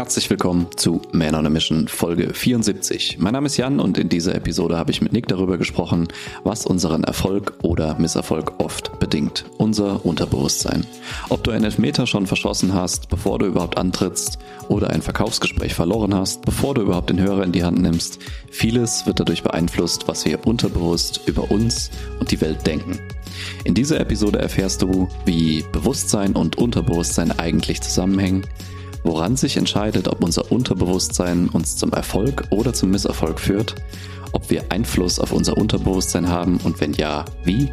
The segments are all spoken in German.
Herzlich willkommen zu Man on a Mission Folge 74. Mein Name ist Jan und in dieser Episode habe ich mit Nick darüber gesprochen, was unseren Erfolg oder Misserfolg oft bedingt. Unser Unterbewusstsein. Ob du einen Elfmeter schon verschossen hast, bevor du überhaupt antrittst, oder ein Verkaufsgespräch verloren hast, bevor du überhaupt den Hörer in die Hand nimmst, vieles wird dadurch beeinflusst, was wir unterbewusst über uns und die Welt denken. In dieser Episode erfährst du, wie Bewusstsein und Unterbewusstsein eigentlich zusammenhängen, woran sich entscheidet, ob unser Unterbewusstsein uns zum Erfolg oder zum Misserfolg führt, ob wir Einfluss auf unser Unterbewusstsein haben und wenn ja, wie,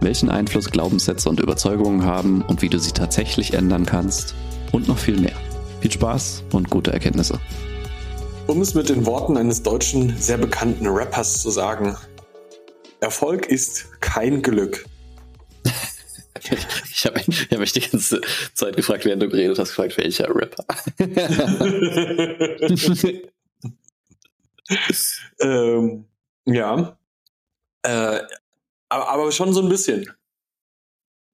welchen Einfluss Glaubenssätze und Überzeugungen haben und wie du sie tatsächlich ändern kannst und noch viel mehr. Viel Spaß und gute Erkenntnisse. Um es mit den Worten eines deutschen, sehr bekannten Rappers zu sagen, Erfolg ist kein Glück. Ich habe hab mich die ganze Zeit gefragt, während du geredet hast, gefragt, welcher Rapper. ähm, ja. Äh, aber, aber, schon so ein bisschen.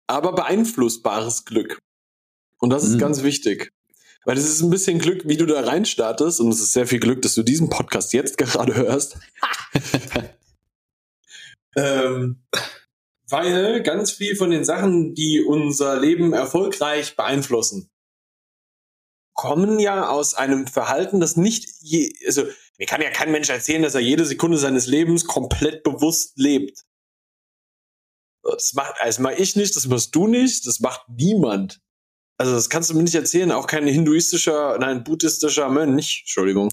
Aber beeinflussbares Glück. Und das ist mhm. ganz wichtig. Weil es ist ein bisschen Glück, wie du da reinstartest. Und es ist sehr viel Glück, dass du diesen Podcast jetzt gerade hörst. ähm, weil ganz viel von den Sachen, die unser Leben erfolgreich beeinflussen, kommen ja aus einem Verhalten, das nicht je, also mir kann ja kein Mensch erzählen, dass er jede Sekunde seines Lebens komplett bewusst lebt. Das macht, also mach ich nicht, das machst du nicht, das macht niemand. Also das kannst du mir nicht erzählen, auch kein hinduistischer, nein, buddhistischer Mönch, Entschuldigung,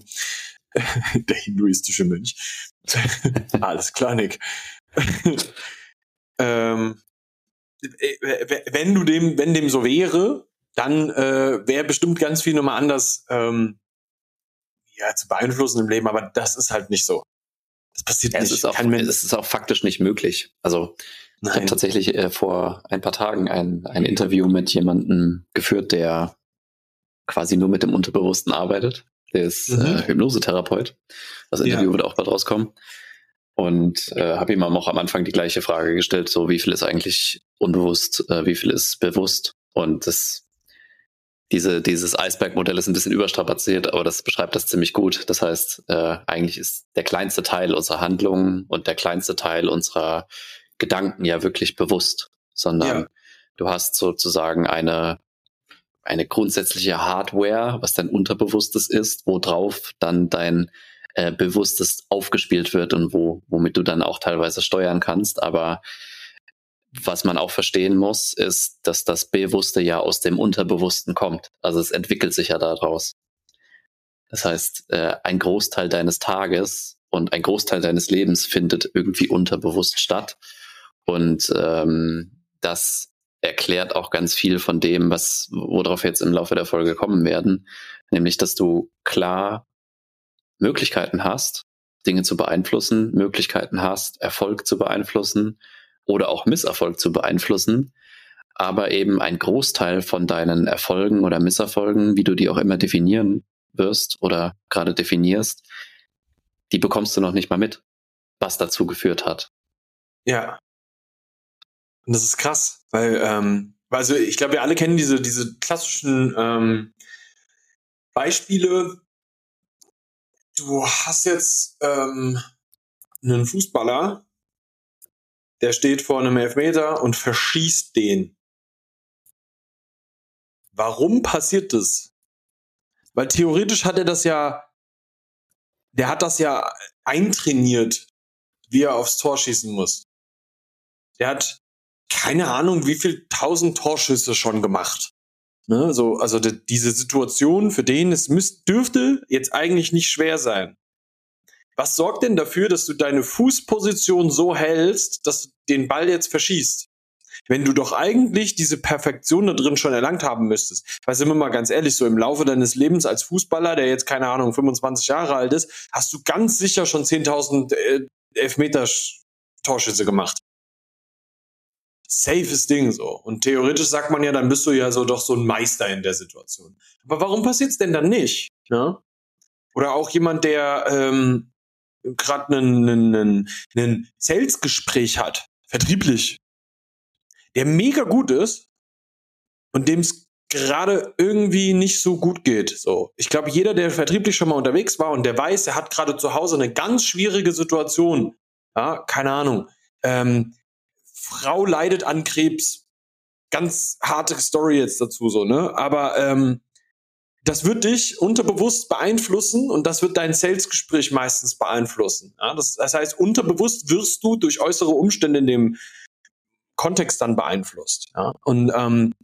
der hinduistische Mönch. Alles klar, Nick ähm, wenn du dem, wenn dem so wäre, dann äh, wäre bestimmt ganz viel nochmal anders ähm, ja, zu beeinflussen im Leben, aber das ist halt nicht so. Das passiert ja, nicht. Es ist, auch, es ist auch faktisch nicht möglich. Also Nein. ich habe tatsächlich äh, vor ein paar Tagen ein, ein Interview mit jemandem geführt, der quasi nur mit dem Unterbewussten arbeitet. Der ist mhm. äh, Hypnosetherapeut. Das Interview ja. wird auch bald rauskommen. Und äh, habe ihm auch am Anfang die gleiche Frage gestellt, so wie viel ist eigentlich unbewusst, äh, wie viel ist bewusst. Und das, diese, dieses Eisberg-Modell ist ein bisschen überstrapaziert, aber das beschreibt das ziemlich gut. Das heißt, äh, eigentlich ist der kleinste Teil unserer Handlungen und der kleinste Teil unserer Gedanken ja wirklich bewusst, sondern ja. du hast sozusagen eine eine grundsätzliche Hardware, was dein Unterbewusstes ist, worauf dann dein äh, bewusstes aufgespielt wird und wo, womit du dann auch teilweise steuern kannst. Aber was man auch verstehen muss, ist, dass das Bewusste ja aus dem Unterbewussten kommt. Also es entwickelt sich ja daraus. Das heißt, äh, ein Großteil deines Tages und ein Großteil deines Lebens findet irgendwie unterbewusst statt. Und ähm, das erklärt auch ganz viel von dem, was, worauf wir jetzt im Laufe der Folge kommen werden. Nämlich, dass du klar Möglichkeiten hast, Dinge zu beeinflussen, Möglichkeiten hast, Erfolg zu beeinflussen oder auch Misserfolg zu beeinflussen, aber eben ein Großteil von deinen Erfolgen oder Misserfolgen, wie du die auch immer definieren wirst oder gerade definierst, die bekommst du noch nicht mal mit, was dazu geführt hat. Ja. Und das ist krass, weil, ähm, also ich glaube, wir alle kennen diese, diese klassischen ähm, Beispiele, du hast jetzt ähm, einen Fußballer, der steht vor einem Elfmeter und verschießt den. Warum passiert das? Weil theoretisch hat er das ja, der hat das ja eintrainiert, wie er aufs Tor schießen muss. Der hat keine Ahnung, wie viel tausend Torschüsse schon gemacht. Ne, so, also die, diese Situation, für den es müsst, dürfte jetzt eigentlich nicht schwer sein. Was sorgt denn dafür, dass du deine Fußposition so hältst, dass du den Ball jetzt verschießt? Wenn du doch eigentlich diese Perfektion da drin schon erlangt haben müsstest. Weil sind wir mal ganz ehrlich, so im Laufe deines Lebens als Fußballer, der jetzt keine Ahnung 25 Jahre alt ist, hast du ganz sicher schon 10.000 äh, Elfmeter Torschüsse gemacht safes Ding so. Und theoretisch sagt man ja, dann bist du ja so doch so ein Meister in der Situation. Aber warum passiert's denn dann nicht? Ne? Oder auch jemand, der ähm, gerade einen einen Sales-Gespräch hat, vertrieblich, der mega gut ist und dem es gerade irgendwie nicht so gut geht. So, ich glaube, jeder, der vertrieblich schon mal unterwegs war und der weiß, er hat gerade zu Hause eine ganz schwierige Situation. Ja, keine Ahnung. Ähm, Frau leidet an Krebs. Ganz harte Story jetzt dazu so, ne? Aber ähm, das wird dich unterbewusst beeinflussen und das wird dein Salesgespräch meistens beeinflussen. Ja, das, das heißt, unterbewusst wirst du durch äußere Umstände in dem Kontext dann beeinflusst. Ja? Und ähm,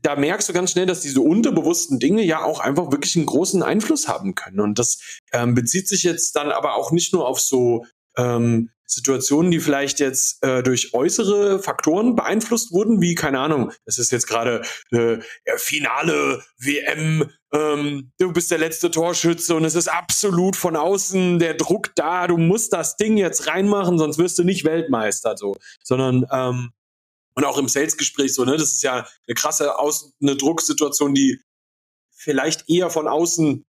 da merkst du ganz schnell, dass diese unterbewussten Dinge ja auch einfach wirklich einen großen Einfluss haben können. Und das ähm, bezieht sich jetzt dann aber auch nicht nur auf so ähm, Situationen, die vielleicht jetzt äh, durch äußere Faktoren beeinflusst wurden, wie, keine Ahnung, es ist jetzt gerade äh, Finale WM, ähm, du bist der letzte Torschütze und es ist absolut von außen der Druck da, du musst das Ding jetzt reinmachen, sonst wirst du nicht Weltmeister, so, sondern ähm, und auch im Sales-Gespräch so, ne, das ist ja eine krasse Aus eine Drucksituation, die vielleicht eher von außen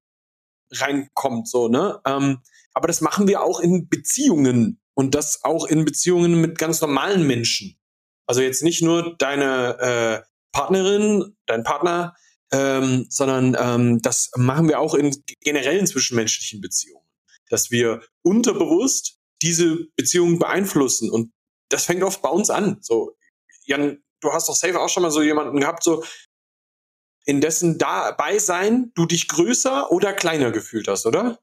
reinkommt, so, ne? Ähm, aber das machen wir auch in Beziehungen und das auch in Beziehungen mit ganz normalen Menschen. Also jetzt nicht nur deine äh, Partnerin, dein Partner, ähm, sondern ähm, das machen wir auch in generellen zwischenmenschlichen Beziehungen, dass wir unterbewusst diese Beziehungen beeinflussen und das fängt oft bei uns an. So, Jan, du hast doch safe auch schon mal so jemanden gehabt, so in dessen dabei sein du dich größer oder kleiner gefühlt hast, oder?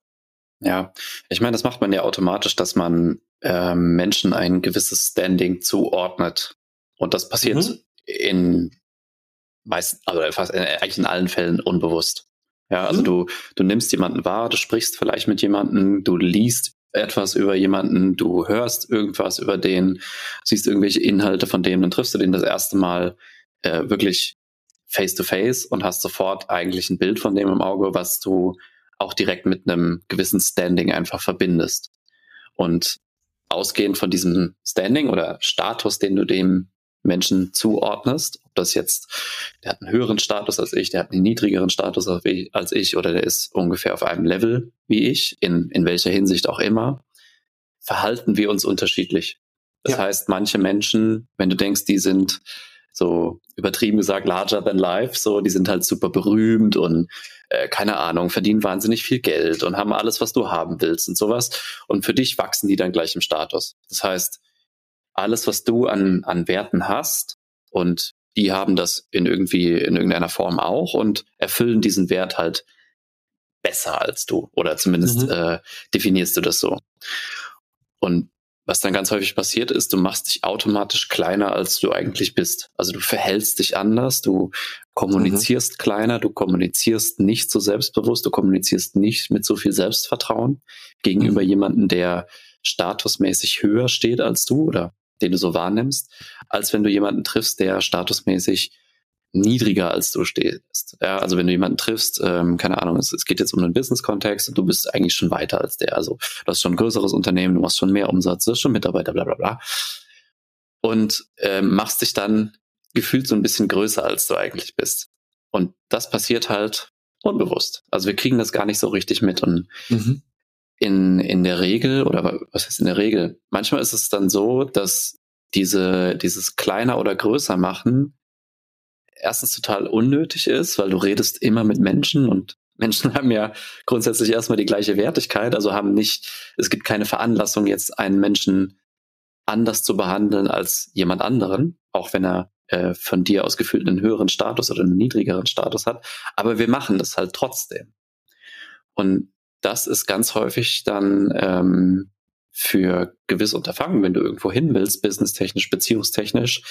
Ja, ich meine, das macht man ja automatisch, dass man ähm, Menschen ein gewisses Standing zuordnet. Und das passiert mhm. in meisten, also fast in, eigentlich in allen Fällen unbewusst. Ja, also mhm. du, du nimmst jemanden wahr, du sprichst vielleicht mit jemandem, du liest etwas über jemanden, du hörst irgendwas über den, siehst irgendwelche Inhalte von dem, dann triffst du den das erste Mal äh, wirklich face to face und hast sofort eigentlich ein Bild von dem im Auge, was du auch direkt mit einem gewissen Standing einfach verbindest. Und ausgehend von diesem Standing oder Status, den du dem Menschen zuordnest, ob das jetzt, der hat einen höheren Status als ich, der hat einen niedrigeren Status als ich oder der ist ungefähr auf einem Level wie ich, in, in welcher Hinsicht auch immer, verhalten wir uns unterschiedlich. Das ja. heißt, manche Menschen, wenn du denkst, die sind so übertrieben gesagt larger than life, so die sind halt super berühmt und äh, keine Ahnung, verdienen wahnsinnig viel Geld und haben alles, was du haben willst und sowas. Und für dich wachsen die dann gleich im Status. Das heißt, alles, was du an, an Werten hast und die haben das in irgendwie, in irgendeiner Form auch und erfüllen diesen Wert halt besser als du. Oder zumindest mhm. äh, definierst du das so. Und was dann ganz häufig passiert ist, du machst dich automatisch kleiner, als du eigentlich bist. Also du verhältst dich anders, du kommunizierst mhm. kleiner, du kommunizierst nicht so selbstbewusst, du kommunizierst nicht mit so viel Selbstvertrauen gegenüber mhm. jemandem, der statusmäßig höher steht als du oder den du so wahrnimmst, als wenn du jemanden triffst, der statusmäßig niedriger als du stehst. Ja, also wenn du jemanden triffst, ähm, keine Ahnung, es, es geht jetzt um einen Business-Kontext und du bist eigentlich schon weiter als der. Also du hast schon ein größeres Unternehmen, du machst schon mehr Umsatz, du hast schon Mitarbeiter, bla bla bla. Und ähm, machst dich dann gefühlt so ein bisschen größer, als du eigentlich bist. Und das passiert halt unbewusst. Also wir kriegen das gar nicht so richtig mit. Und mhm. in, in der Regel, oder was heißt in der Regel? Manchmal ist es dann so, dass diese, dieses kleiner oder größer machen erstens total unnötig ist, weil du redest immer mit Menschen und Menschen haben ja grundsätzlich erstmal die gleiche Wertigkeit, also haben nicht, es gibt keine Veranlassung, jetzt einen Menschen anders zu behandeln als jemand anderen, auch wenn er äh, von dir aus gefühlt einen höheren Status oder einen niedrigeren Status hat. Aber wir machen das halt trotzdem. Und das ist ganz häufig dann ähm, für gewisse Unterfangen, wenn du irgendwo hin willst, businesstechnisch, beziehungstechnisch,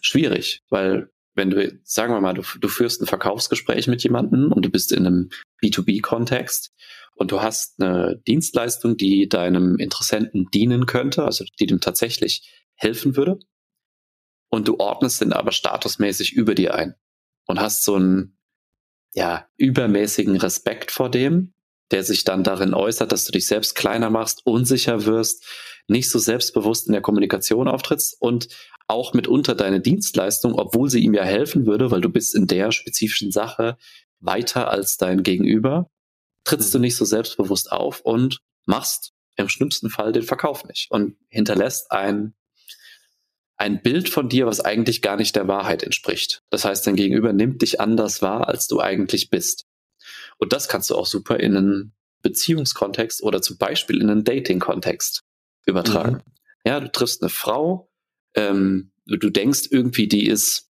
schwierig, weil wenn du, sagen wir mal, du, du führst ein Verkaufsgespräch mit jemandem und du bist in einem B2B-Kontext und du hast eine Dienstleistung, die deinem Interessenten dienen könnte, also die dem tatsächlich helfen würde, und du ordnest den aber statusmäßig über dir ein und hast so einen ja, übermäßigen Respekt vor dem, der sich dann darin äußert, dass du dich selbst kleiner machst, unsicher wirst, nicht so selbstbewusst in der Kommunikation auftrittst und auch mitunter deine Dienstleistung, obwohl sie ihm ja helfen würde, weil du bist in der spezifischen Sache weiter als dein Gegenüber, trittst du mhm. nicht so selbstbewusst auf und machst im schlimmsten Fall den Verkauf nicht und hinterlässt ein ein Bild von dir, was eigentlich gar nicht der Wahrheit entspricht. Das heißt, dein Gegenüber nimmt dich anders wahr, als du eigentlich bist. Und das kannst du auch super in einen Beziehungskontext oder zum Beispiel in einen Dating-Kontext übertragen. Mhm. Ja, du triffst eine Frau, ähm, du denkst irgendwie, die ist,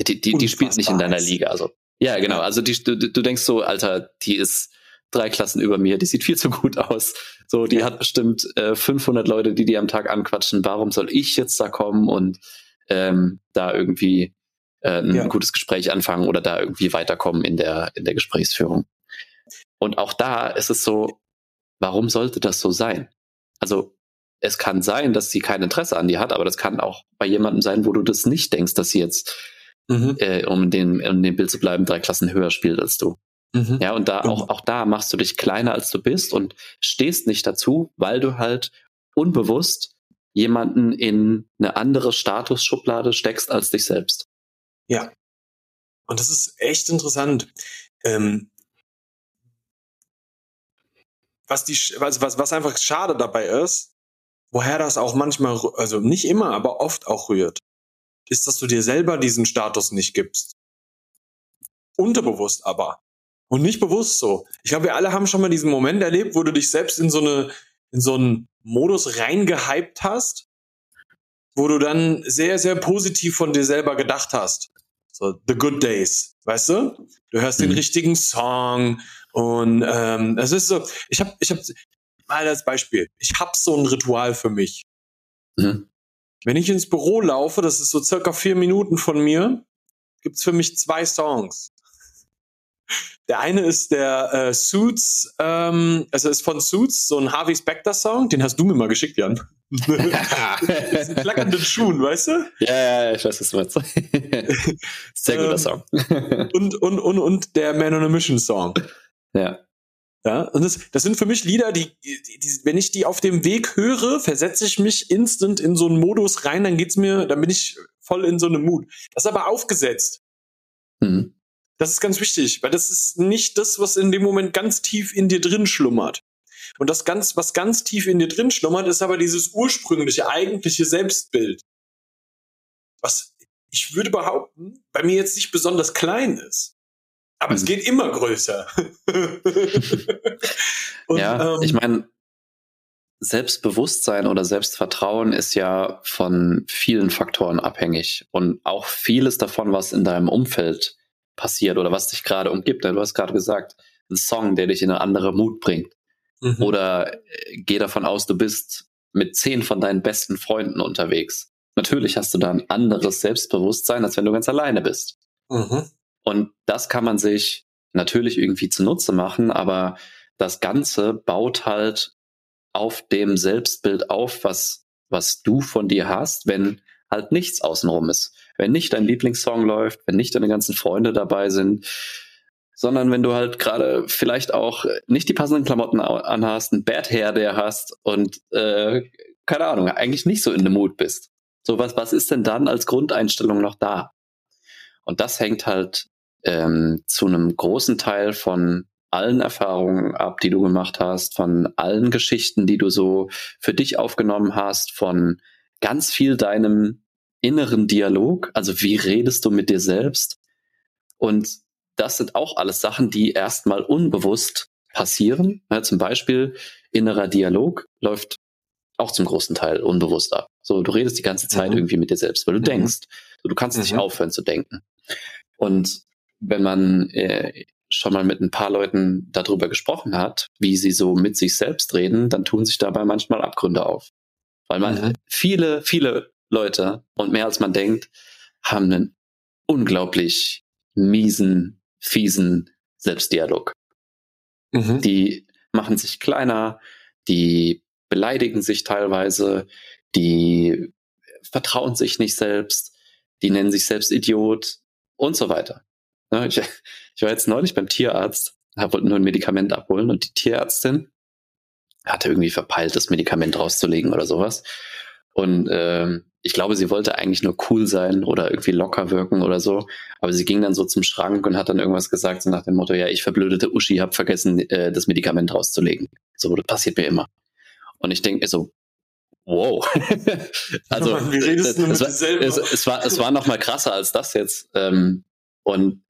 die, die, die spielt nicht in deiner Liga. Also, ja, genau. Also die, du, du denkst so, Alter, die ist drei Klassen über mir, die sieht viel zu gut aus. So, die hat bestimmt äh, 500 Leute, die die am Tag anquatschen. Warum soll ich jetzt da kommen und ähm, da irgendwie äh, ein ja. gutes Gespräch anfangen oder da irgendwie weiterkommen in der in der Gesprächsführung? Und auch da ist es so, warum sollte das so sein? Also es kann sein, dass sie kein Interesse an dir hat, aber das kann auch bei jemandem sein, wo du das nicht denkst, dass sie jetzt, mhm. äh, um den, um dem Bild zu bleiben, drei Klassen höher spielt als du. Mhm. Ja, und da auch, auch da machst du dich kleiner als du bist und stehst nicht dazu, weil du halt unbewusst jemanden in eine andere Statusschublade steckst als dich selbst. Ja. Und das ist echt interessant. Ähm, was die, was, was, was einfach schade dabei ist, woher das auch manchmal, also nicht immer, aber oft auch rührt, ist, dass du dir selber diesen Status nicht gibst. Unterbewusst aber. Und nicht bewusst so. Ich glaube, wir alle haben schon mal diesen Moment erlebt, wo du dich selbst in so eine, in so einen Modus reingehypt hast, wo du dann sehr, sehr positiv von dir selber gedacht hast. So, the good days, weißt du? Du hörst mhm. den richtigen Song und ähm, es ist so, ich habe, ich habe mal als Beispiel, ich habe so ein Ritual für mich. Mhm. Wenn ich ins Büro laufe, das ist so circa vier Minuten von mir, gibt's für mich zwei Songs. Der eine ist der äh, Suits, ähm, also ist von Suits, so ein Harvey Specter Song, den hast du mir mal geschickt, Jan. Diesen flackernden Schuhen, weißt du? Ja, ja, ich weiß, was du meinst. Sehr guter ähm, Song. und, und, und, und der Man on a Mission Song. Ja. Ja, und das, das sind für mich Lieder, die, die, die, wenn ich die auf dem Weg höre, versetze ich mich instant in so einen Modus rein, dann geht's mir, dann bin ich voll in so einem Mut. Das ist aber aufgesetzt. Mhm. Das ist ganz wichtig, weil das ist nicht das, was in dem Moment ganz tief in dir drin schlummert. Und das ganz, was ganz tief in dir drin schlummert, ist aber dieses ursprüngliche, eigentliche Selbstbild. Was ich würde behaupten, bei mir jetzt nicht besonders klein ist. Aber es mhm. geht immer größer. Und, ja, ähm, ich meine, Selbstbewusstsein oder Selbstvertrauen ist ja von vielen Faktoren abhängig und auch vieles davon, was in deinem Umfeld passiert oder was dich gerade umgibt. Du hast gerade gesagt, ein Song, der dich in eine andere Mut bringt. Mhm. Oder äh, geh davon aus, du bist mit zehn von deinen besten Freunden unterwegs. Natürlich hast du da ein anderes Selbstbewusstsein, als wenn du ganz alleine bist. Mhm. Und das kann man sich natürlich irgendwie zunutze machen, aber das Ganze baut halt auf dem Selbstbild auf, was, was du von dir hast, wenn halt nichts außenrum ist. Wenn nicht dein Lieblingssong läuft, wenn nicht deine ganzen Freunde dabei sind, sondern wenn du halt gerade vielleicht auch nicht die passenden Klamotten anhast, ein Bad Hair der hast und äh, keine Ahnung, eigentlich nicht so in dem Mut bist. So was, was ist denn dann als Grundeinstellung noch da? Und das hängt halt ähm, zu einem großen Teil von allen Erfahrungen ab, die du gemacht hast, von allen Geschichten, die du so für dich aufgenommen hast, von ganz viel deinem inneren Dialog, also wie redest du mit dir selbst? Und das sind auch alles Sachen, die erstmal unbewusst passieren. Ja, zum Beispiel innerer Dialog läuft auch zum großen Teil unbewusst ab. So, du redest die ganze Zeit mhm. irgendwie mit dir selbst, weil du mhm. denkst. So, du kannst mhm. nicht aufhören zu denken. Und wenn man äh, schon mal mit ein paar Leuten darüber gesprochen hat, wie sie so mit sich selbst reden, dann tun sich dabei manchmal Abgründe auf. Weil man mhm. viele, viele Leute und mehr als man denkt, haben einen unglaublich miesen, fiesen Selbstdialog. Mhm. Die machen sich kleiner, die beleidigen sich teilweise, die vertrauen sich nicht selbst, die nennen sich selbst Idiot und so weiter. Ich, ich war jetzt neulich beim Tierarzt, wollte nur ein Medikament abholen und die Tierärztin hatte irgendwie verpeilt, das Medikament rauszulegen oder sowas. Und ähm, ich glaube, sie wollte eigentlich nur cool sein oder irgendwie locker wirken oder so. Aber sie ging dann so zum Schrank und hat dann irgendwas gesagt, so nach dem Motto, ja, ich verblödete Uschi, hab vergessen, äh, das Medikament rauszulegen. So, das passiert mir immer. Und ich denke so, wow. also Mann, es, es, es, es, war es war noch mal krasser als das jetzt. Ähm, und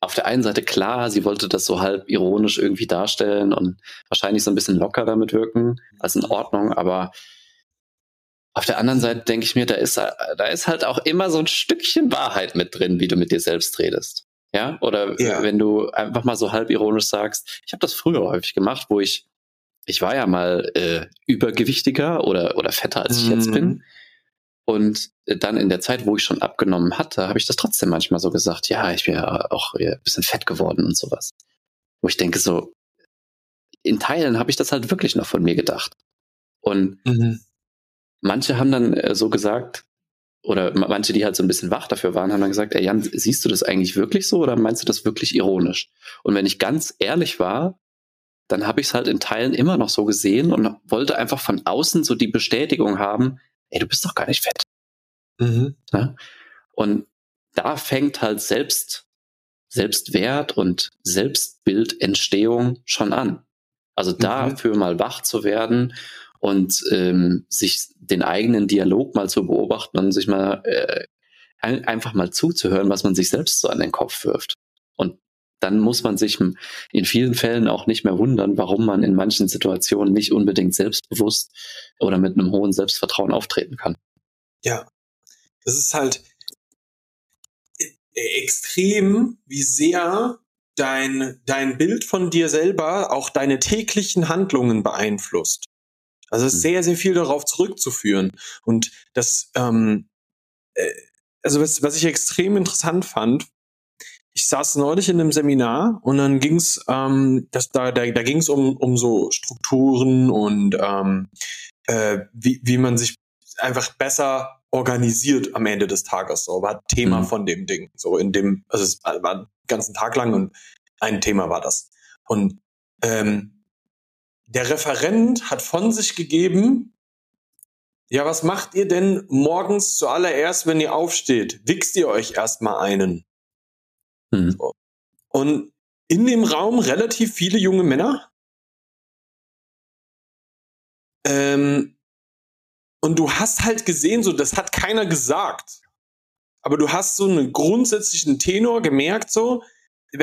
auf der einen Seite klar, sie wollte das so halb ironisch irgendwie darstellen und wahrscheinlich so ein bisschen locker damit wirken, als in Ordnung, aber auf der anderen Seite denke ich mir, da ist, da ist halt auch immer so ein Stückchen Wahrheit mit drin, wie du mit dir selbst redest. Ja, oder ja. wenn du einfach mal so halb ironisch sagst, ich habe das früher häufig gemacht, wo ich, ich war ja mal äh, übergewichtiger oder, oder fetter, als ich mhm. jetzt bin. Und dann in der Zeit, wo ich schon abgenommen hatte, habe ich das trotzdem manchmal so gesagt, ja, ich wäre auch ein bisschen fett geworden und sowas. Wo ich denke so, in Teilen habe ich das halt wirklich noch von mir gedacht. Und mhm. manche haben dann äh, so gesagt, oder manche, die halt so ein bisschen wach dafür waren, haben dann gesagt, ey Jan, siehst du das eigentlich wirklich so oder meinst du das wirklich ironisch? Und wenn ich ganz ehrlich war, dann habe ich es halt in Teilen immer noch so gesehen und wollte einfach von außen so die Bestätigung haben, ey, du bist doch gar nicht fett. Mhm. Ja? Und da fängt halt selbst Selbstwert und Selbstbildentstehung schon an. Also mhm. dafür mal wach zu werden und ähm, sich den eigenen Dialog mal zu beobachten und sich mal äh, ein, einfach mal zuzuhören, was man sich selbst so an den Kopf wirft. Und dann muss man sich in vielen Fällen auch nicht mehr wundern, warum man in manchen Situationen nicht unbedingt selbstbewusst oder mit einem hohen Selbstvertrauen auftreten kann. Ja, das ist halt e-, extrem, wie sehr dein, dein Bild von dir selber auch deine täglichen Handlungen beeinflusst. Also es ist hm. sehr, sehr viel darauf zurückzuführen. Und das, ähm, äh, also was, was ich extrem interessant fand, ich saß neulich in einem Seminar und dann ging's, ähm, das, da, da, da ging's um, um so Strukturen und ähm, äh, wie, wie man sich einfach besser organisiert am Ende des Tages. So war Thema mhm. von dem Ding. So in dem, also es war den ganzen Tag lang und ein Thema war das. Und ähm, der Referent hat von sich gegeben, ja, was macht ihr denn morgens zuallererst, wenn ihr aufsteht? Wichst ihr euch erstmal einen? Mhm. Und in dem Raum relativ viele junge Männer. Ähm, und du hast halt gesehen, so, das hat keiner gesagt. Aber du hast so einen grundsätzlichen Tenor gemerkt, so,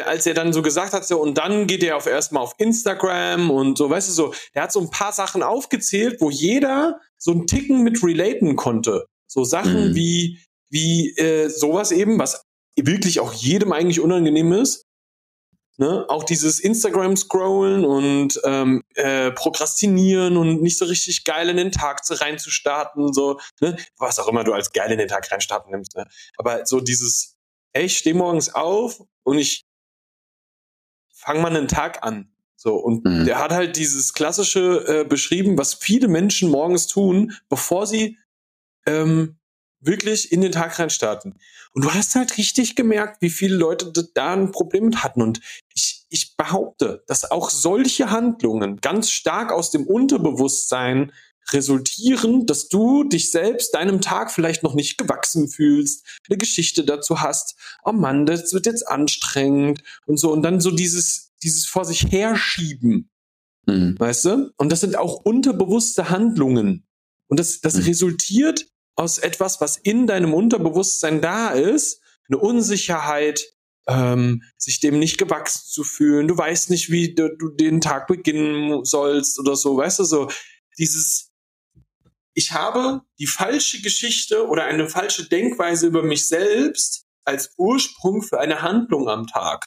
als er dann so gesagt hat, so, und dann geht er auf erstmal auf Instagram und so, weißt du, so, der hat so ein paar Sachen aufgezählt, wo jeder so einen Ticken mit relaten konnte. So Sachen mhm. wie, wie äh, sowas eben, was wirklich auch jedem eigentlich unangenehm ist. Ne? Auch dieses Instagram-Scrollen und ähm, äh, Prokrastinieren und nicht so richtig geil in den Tag zu reinzustarten, so, ne? was auch immer du als geil in den Tag reinstarten nimmst. Ne? Aber so dieses, ey, ich stehe morgens auf und ich fange mal einen Tag an. So, und mhm. der hat halt dieses klassische äh, beschrieben, was viele Menschen morgens tun, bevor sie ähm, wirklich in den Tag reinstarten. Und du hast halt richtig gemerkt, wie viele Leute da ein Problem mit hatten. Und ich, ich behaupte, dass auch solche Handlungen ganz stark aus dem Unterbewusstsein resultieren, dass du dich selbst deinem Tag vielleicht noch nicht gewachsen fühlst, eine Geschichte dazu hast, oh Mann, das wird jetzt anstrengend und so und dann so dieses dieses vor sich herschieben, mhm. weißt du? Und das sind auch unterbewusste Handlungen und das das mhm. resultiert aus etwas, was in deinem Unterbewusstsein da ist, eine Unsicherheit, ähm, sich dem nicht gewachsen zu fühlen, du weißt nicht, wie du, du den Tag beginnen sollst oder so, weißt du, so dieses, ich habe die falsche Geschichte oder eine falsche Denkweise über mich selbst als Ursprung für eine Handlung am Tag.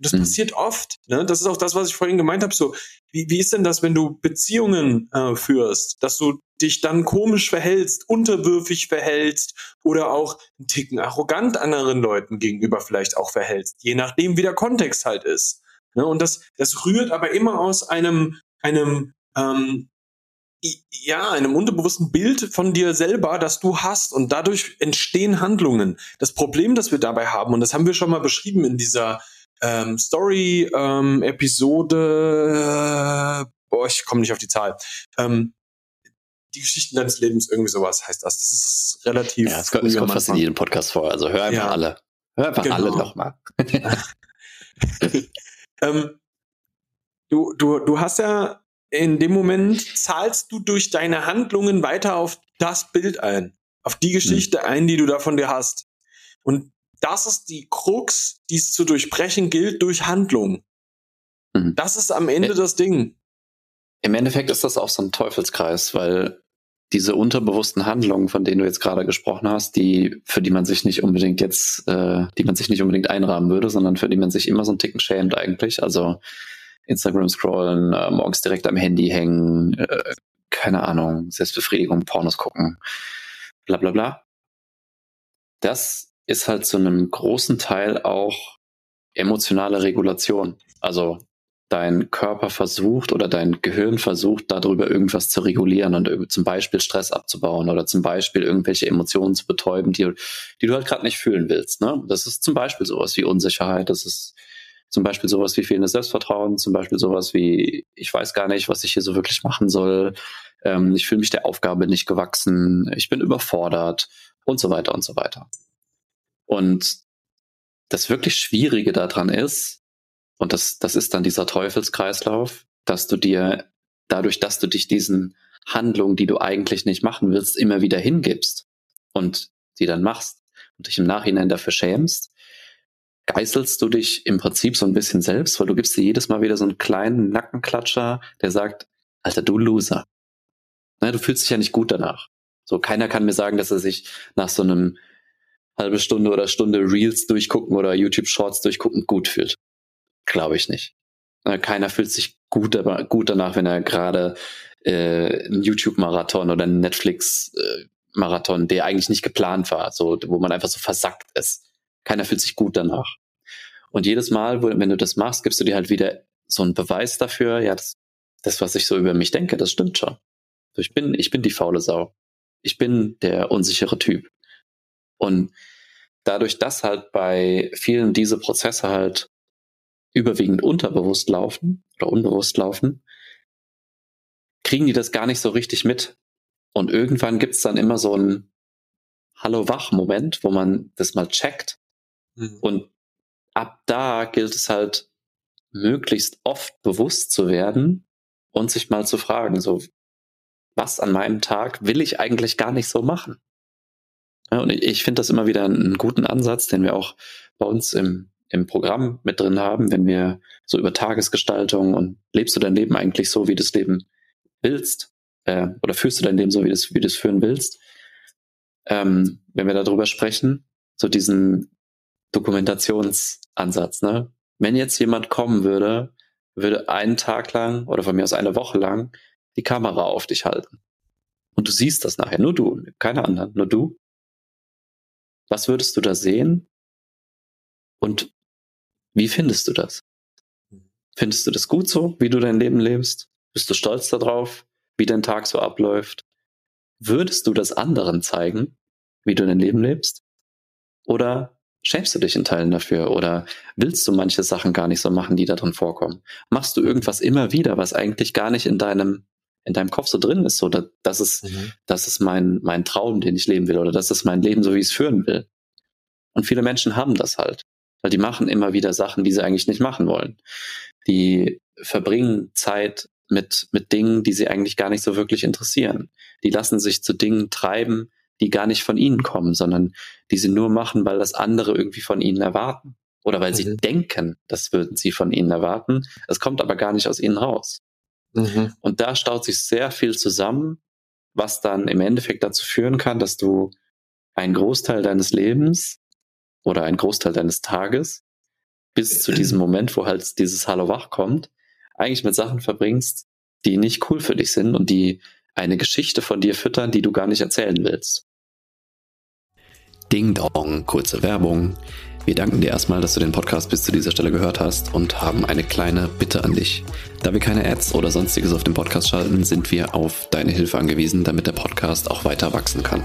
Das mhm. passiert oft. Ne? Das ist auch das, was ich vorhin gemeint habe. So, wie, wie ist denn das, wenn du Beziehungen äh, führst, dass du dich dann komisch verhältst, unterwürfig verhältst oder auch einen Ticken arrogant anderen Leuten gegenüber vielleicht auch verhältst, je nachdem, wie der Kontext halt ist. Ne? Und das, das rührt aber immer aus einem, einem, ähm, ja, einem unterbewussten Bild von dir selber, das du hast und dadurch entstehen Handlungen. Das Problem, das wir dabei haben, und das haben wir schon mal beschrieben in dieser ähm, Story-Episode, ähm, boah, ich komme nicht auf die Zahl. Ähm, die Geschichten deines Lebens, irgendwie sowas heißt das. Das ist relativ. Ja, es kommt, kommt fast in jedem Podcast vor. Also hör einfach ja. alle. Hör einfach genau. alle nochmal. ähm, du, du, du hast ja in dem Moment zahlst du durch deine Handlungen weiter auf das Bild ein, auf die Geschichte mhm. ein, die du da von dir hast. Und das ist die Krux, die es zu durchbrechen gilt durch Handlung. Mhm. Das ist am Ende das Ding. Im Endeffekt ist das auch so ein Teufelskreis, weil diese unterbewussten Handlungen, von denen du jetzt gerade gesprochen hast, die, für die man sich nicht unbedingt jetzt, äh, die man sich nicht unbedingt einrahmen würde, sondern für die man sich immer so einen Ticken schämt eigentlich. Also Instagram scrollen, äh, morgens direkt am Handy hängen, äh, keine Ahnung, Selbstbefriedigung, Pornos gucken, bla bla bla. Das ist halt zu einem großen Teil auch emotionale Regulation. Also dein Körper versucht oder dein Gehirn versucht, darüber irgendwas zu regulieren und zum Beispiel Stress abzubauen oder zum Beispiel irgendwelche Emotionen zu betäuben, die, die du halt gerade nicht fühlen willst. Ne? Das ist zum Beispiel sowas wie Unsicherheit, das ist zum Beispiel sowas wie fehlendes Selbstvertrauen, zum Beispiel sowas wie, ich weiß gar nicht, was ich hier so wirklich machen soll, ähm, ich fühle mich der Aufgabe nicht gewachsen, ich bin überfordert und so weiter und so weiter. Und das wirklich Schwierige daran ist, und das, das ist dann dieser Teufelskreislauf, dass du dir dadurch, dass du dich diesen Handlungen, die du eigentlich nicht machen willst, immer wieder hingibst und sie dann machst und dich im Nachhinein dafür schämst, geißelst du dich im Prinzip so ein bisschen selbst, weil du gibst dir jedes Mal wieder so einen kleinen Nackenklatscher, der sagt, Alter, du Loser. Ne, du fühlst dich ja nicht gut danach. So, keiner kann mir sagen, dass er sich nach so einem halbe Stunde oder Stunde Reels durchgucken oder YouTube Shorts durchgucken gut fühlt. Glaube ich nicht. Keiner fühlt sich gut, gut danach, wenn er gerade äh, einen YouTube-Marathon oder einen Netflix-Marathon, äh, der eigentlich nicht geplant war, so, wo man einfach so versackt ist. Keiner fühlt sich gut danach. Und jedes Mal, wenn du das machst, gibst du dir halt wieder so einen Beweis dafür, ja, das, das, was ich so über mich denke, das stimmt schon. Ich bin, ich bin die faule Sau. Ich bin der unsichere Typ. Und dadurch, dass halt bei vielen diese Prozesse halt überwiegend unterbewusst laufen oder unbewusst laufen, kriegen die das gar nicht so richtig mit. Und irgendwann gibt's dann immer so ein Hallo-Wach-Moment, wo man das mal checkt. Mhm. Und ab da gilt es halt, möglichst oft bewusst zu werden und sich mal zu fragen, so, was an meinem Tag will ich eigentlich gar nicht so machen? Ja, und ich finde das immer wieder einen guten Ansatz, den wir auch bei uns im, im Programm mit drin haben, wenn wir so über Tagesgestaltung und lebst du dein Leben eigentlich so, wie du das Leben willst, äh, oder führst du dein Leben so, wie du es wie du es führen willst, ähm, wenn wir darüber sprechen, so diesen Dokumentationsansatz, ne? Wenn jetzt jemand kommen würde, würde einen Tag lang oder von mir aus eine Woche lang die Kamera auf dich halten. Und du siehst das nachher, nur du, keine anderen, nur du. Was würdest du da sehen? Und wie findest du das? Findest du das gut so, wie du dein Leben lebst? Bist du stolz darauf, wie dein Tag so abläuft? Würdest du das anderen zeigen, wie du dein Leben lebst? Oder schämst du dich in Teilen dafür? Oder willst du manche Sachen gar nicht so machen, die da drin vorkommen? Machst du irgendwas immer wieder, was eigentlich gar nicht in deinem in deinem Kopf so drin ist, dass, das ist, mhm. das ist mein, mein Traum, den ich leben will, oder das ist mein Leben, so wie ich es führen will. Und viele Menschen haben das halt, weil die machen immer wieder Sachen, die sie eigentlich nicht machen wollen. Die verbringen Zeit mit, mit Dingen, die sie eigentlich gar nicht so wirklich interessieren. Die lassen sich zu Dingen treiben, die gar nicht von ihnen kommen, sondern die sie nur machen, weil das andere irgendwie von ihnen erwarten. Oder weil mhm. sie denken, das würden sie von ihnen erwarten. Es kommt aber gar nicht aus ihnen raus. Mhm. Und da staut sich sehr viel zusammen, was dann im Endeffekt dazu führen kann, dass du einen Großteil deines Lebens oder einen Großteil deines Tages bis zu diesem Moment, wo halt dieses Hallo wach kommt, eigentlich mit Sachen verbringst, die nicht cool für dich sind und die eine Geschichte von dir füttern, die du gar nicht erzählen willst. Ding Dong, kurze Werbung. Wir danken dir erstmal, dass du den Podcast bis zu dieser Stelle gehört hast und haben eine kleine Bitte an dich. Da wir keine Ads oder sonstiges auf dem Podcast schalten, sind wir auf deine Hilfe angewiesen, damit der Podcast auch weiter wachsen kann.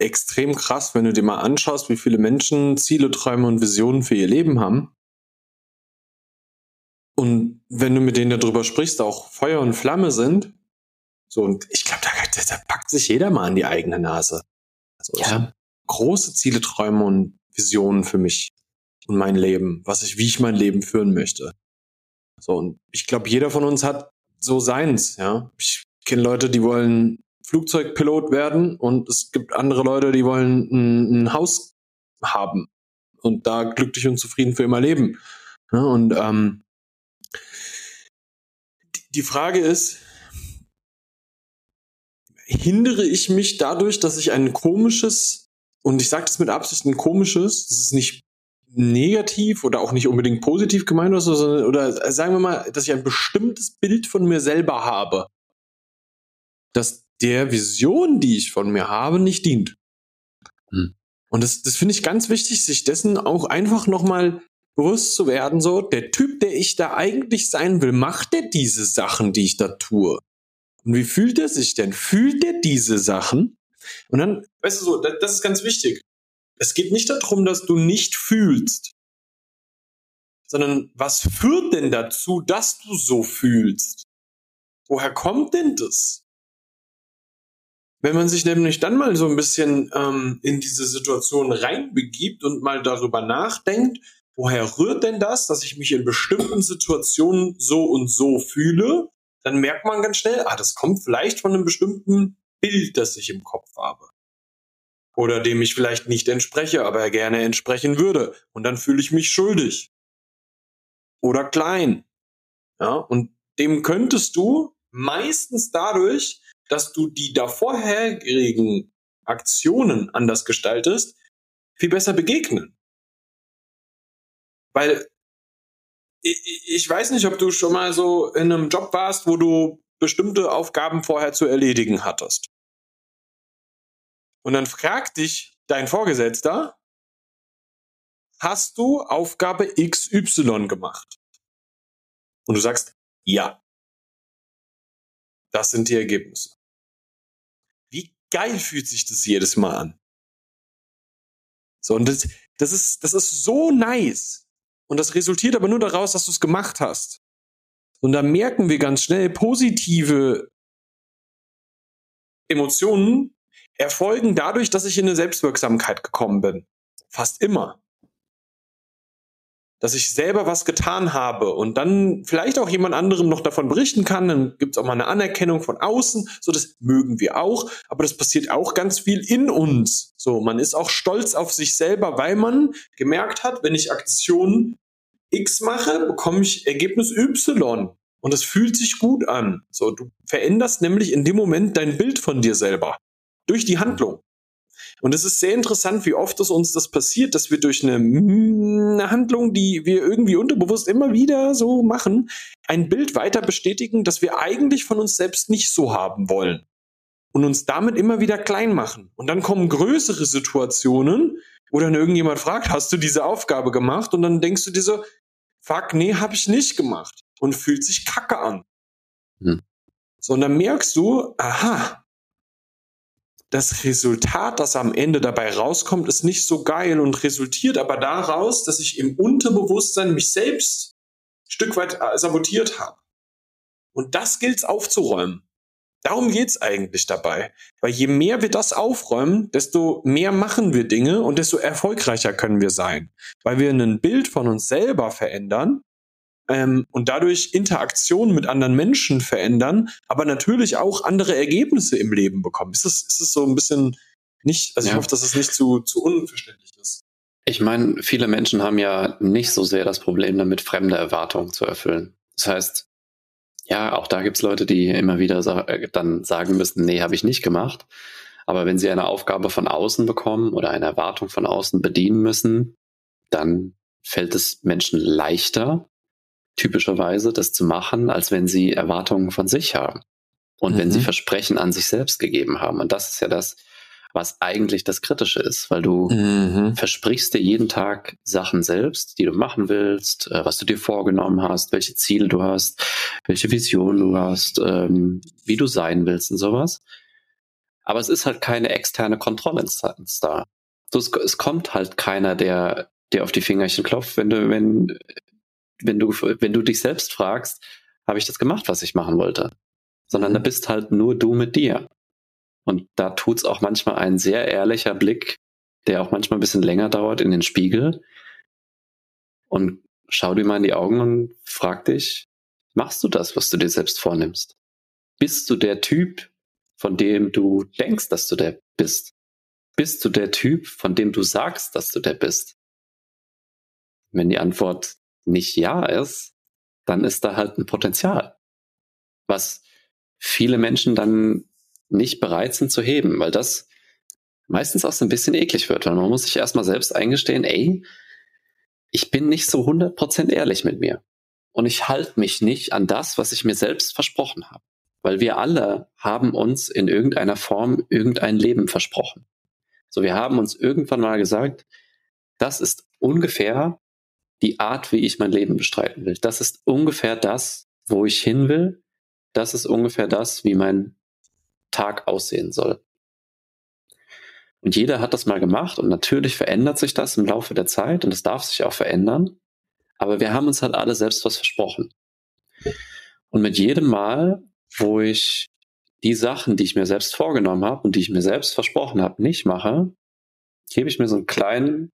extrem krass, wenn du dir mal anschaust, wie viele Menschen Ziele, Träume und Visionen für ihr Leben haben. Und wenn du mit denen darüber sprichst, auch Feuer und Flamme sind, so, und ich glaube, da, da, packt sich jeder mal an die eigene Nase. Also ja. große Ziele, Träume und Visionen für mich und mein Leben, was ich, wie ich mein Leben führen möchte. So, und ich glaube, jeder von uns hat so seins, ja. Ich kenne Leute, die wollen Flugzeugpilot werden und es gibt andere Leute, die wollen ein, ein Haus haben und da glücklich und zufrieden für immer leben. Ja, und ähm, die Frage ist, hindere ich mich dadurch, dass ich ein komisches, und ich sage das mit Absicht ein komisches, das ist nicht negativ oder auch nicht unbedingt positiv gemeint oder, so, sondern, oder sagen wir mal, dass ich ein bestimmtes Bild von mir selber habe, das der Vision, die ich von mir habe, nicht dient. Hm. Und das, das finde ich ganz wichtig, sich dessen auch einfach nochmal bewusst zu werden, so, der Typ, der ich da eigentlich sein will, macht der diese Sachen, die ich da tue? Und wie fühlt er sich denn? Fühlt er diese Sachen? Und dann, weißt du so, das, das ist ganz wichtig. Es geht nicht darum, dass du nicht fühlst, sondern was führt denn dazu, dass du so fühlst? Woher kommt denn das? Wenn man sich nämlich dann mal so ein bisschen ähm, in diese Situation reinbegibt und mal darüber nachdenkt, woher rührt denn das, dass ich mich in bestimmten Situationen so und so fühle, dann merkt man ganz schnell, ah, das kommt vielleicht von einem bestimmten Bild, das ich im Kopf habe. Oder dem ich vielleicht nicht entspreche, aber gerne entsprechen würde. Und dann fühle ich mich schuldig. Oder klein. Ja, und dem könntest du meistens dadurch, dass du die davorherigen Aktionen anders gestaltest, viel besser begegnen. Weil ich weiß nicht, ob du schon mal so in einem Job warst, wo du bestimmte Aufgaben vorher zu erledigen hattest. Und dann fragt dich dein Vorgesetzter, hast du Aufgabe XY gemacht? Und du sagst, ja. Das sind die Ergebnisse geil fühlt sich das jedes Mal an. So, und das, das, ist, das ist so nice. Und das resultiert aber nur daraus, dass du es gemacht hast. Und da merken wir ganz schnell, positive Emotionen erfolgen dadurch, dass ich in eine Selbstwirksamkeit gekommen bin. Fast immer dass ich selber was getan habe und dann vielleicht auch jemand anderem noch davon berichten kann, dann gibt es auch mal eine Anerkennung von außen, so das mögen wir auch, aber das passiert auch ganz viel in uns. So, man ist auch stolz auf sich selber, weil man gemerkt hat, wenn ich Aktion X mache, bekomme ich Ergebnis Y und das fühlt sich gut an. So, du veränderst nämlich in dem Moment dein Bild von dir selber durch die Handlung. Und es ist sehr interessant, wie oft es uns das passiert, dass wir durch eine, eine, Handlung, die wir irgendwie unterbewusst immer wieder so machen, ein Bild weiter bestätigen, das wir eigentlich von uns selbst nicht so haben wollen. Und uns damit immer wieder klein machen. Und dann kommen größere Situationen, wo dann irgendjemand fragt, hast du diese Aufgabe gemacht? Und dann denkst du dir so, fuck, nee, hab ich nicht gemacht. Und fühlt sich kacke an. Hm. So, und dann merkst du, aha, das Resultat, das am Ende dabei rauskommt, ist nicht so geil und resultiert aber daraus, dass ich im Unterbewusstsein mich selbst ein Stück weit äh, sabotiert habe. Und das gilt's aufzuräumen. Darum geht's eigentlich dabei. Weil je mehr wir das aufräumen, desto mehr machen wir Dinge und desto erfolgreicher können wir sein. Weil wir ein Bild von uns selber verändern, ähm, und dadurch Interaktion mit anderen Menschen verändern, aber natürlich auch andere Ergebnisse im Leben bekommen. Ist es, ist es so ein bisschen nicht, also ja. ich hoffe, dass es nicht zu, zu unverständlich ist. Ich meine, viele Menschen haben ja nicht so sehr das Problem damit, fremde Erwartungen zu erfüllen. Das heißt, ja, auch da gibt's Leute, die immer wieder sa äh, dann sagen müssen, nee, habe ich nicht gemacht. Aber wenn sie eine Aufgabe von außen bekommen oder eine Erwartung von außen bedienen müssen, dann fällt es Menschen leichter, typischerweise das zu machen, als wenn sie Erwartungen von sich haben und mhm. wenn sie mhm. Versprechen an sich selbst gegeben haben. Und das ist ja das, was eigentlich das Kritische ist, weil du mhm. versprichst dir jeden Tag Sachen selbst, die du machen willst, äh, was du dir vorgenommen hast, welche Ziele du hast, welche Vision du hast, ähm, wie du sein willst und sowas. Aber es ist halt keine externe Kontrollinstanz da. Es kommt halt keiner, der dir auf die Fingerchen klopft, wenn du, wenn, wenn du, wenn du dich selbst fragst, habe ich das gemacht, was ich machen wollte? Sondern da mhm. bist halt nur du mit dir. Und da tut's auch manchmal ein sehr ehrlicher Blick, der auch manchmal ein bisschen länger dauert in den Spiegel. Und schau dir mal in die Augen und frag dich, machst du das, was du dir selbst vornimmst? Bist du der Typ, von dem du denkst, dass du der bist? Bist du der Typ, von dem du sagst, dass du der bist? Wenn die Antwort nicht ja ist, dann ist da halt ein Potenzial, was viele Menschen dann nicht bereit sind zu heben, weil das meistens auch so ein bisschen eklig wird, weil man muss sich erstmal selbst eingestehen, ey, ich bin nicht so 100% ehrlich mit mir. Und ich halte mich nicht an das, was ich mir selbst versprochen habe. Weil wir alle haben uns in irgendeiner Form irgendein Leben versprochen. So, wir haben uns irgendwann mal gesagt, das ist ungefähr die Art, wie ich mein Leben bestreiten will. Das ist ungefähr das, wo ich hin will. Das ist ungefähr das, wie mein Tag aussehen soll. Und jeder hat das mal gemacht und natürlich verändert sich das im Laufe der Zeit und es darf sich auch verändern. Aber wir haben uns halt alle selbst was versprochen. Und mit jedem Mal, wo ich die Sachen, die ich mir selbst vorgenommen habe und die ich mir selbst versprochen habe, nicht mache, gebe ich mir so einen kleinen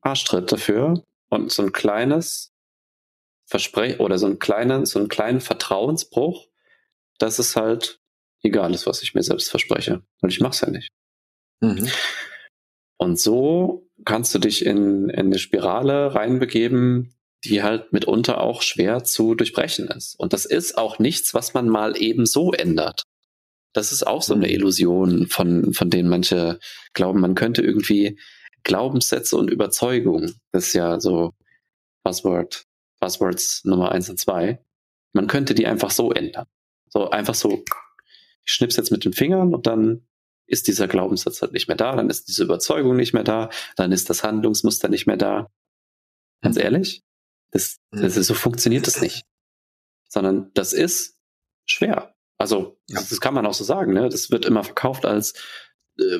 Arschtritt dafür und so ein kleines Versprechen oder so einen kleinen, so einen kleinen Vertrauensbruch, dass es halt egal ist, was ich mir selbst verspreche. Und ich mache es ja nicht. Mhm. Und so kannst du dich in, in eine Spirale reinbegeben, die halt mitunter auch schwer zu durchbrechen ist. Und das ist auch nichts, was man mal eben so ändert. Das ist auch so eine mhm. Illusion, von, von denen manche glauben, man könnte irgendwie Glaubenssätze und Überzeugungen, das ist ja so Buzzword, Buzzwords Nummer eins und zwei, man könnte die einfach so ändern. So einfach so, ich schnips jetzt mit den Fingern und dann ist dieser Glaubenssatz halt nicht mehr da, dann ist diese Überzeugung nicht mehr da, dann ist das Handlungsmuster nicht mehr da. Ganz ehrlich, das, das ist, so funktioniert das nicht. Sondern das ist schwer. Also, das, das kann man auch so sagen, ne? Das wird immer verkauft als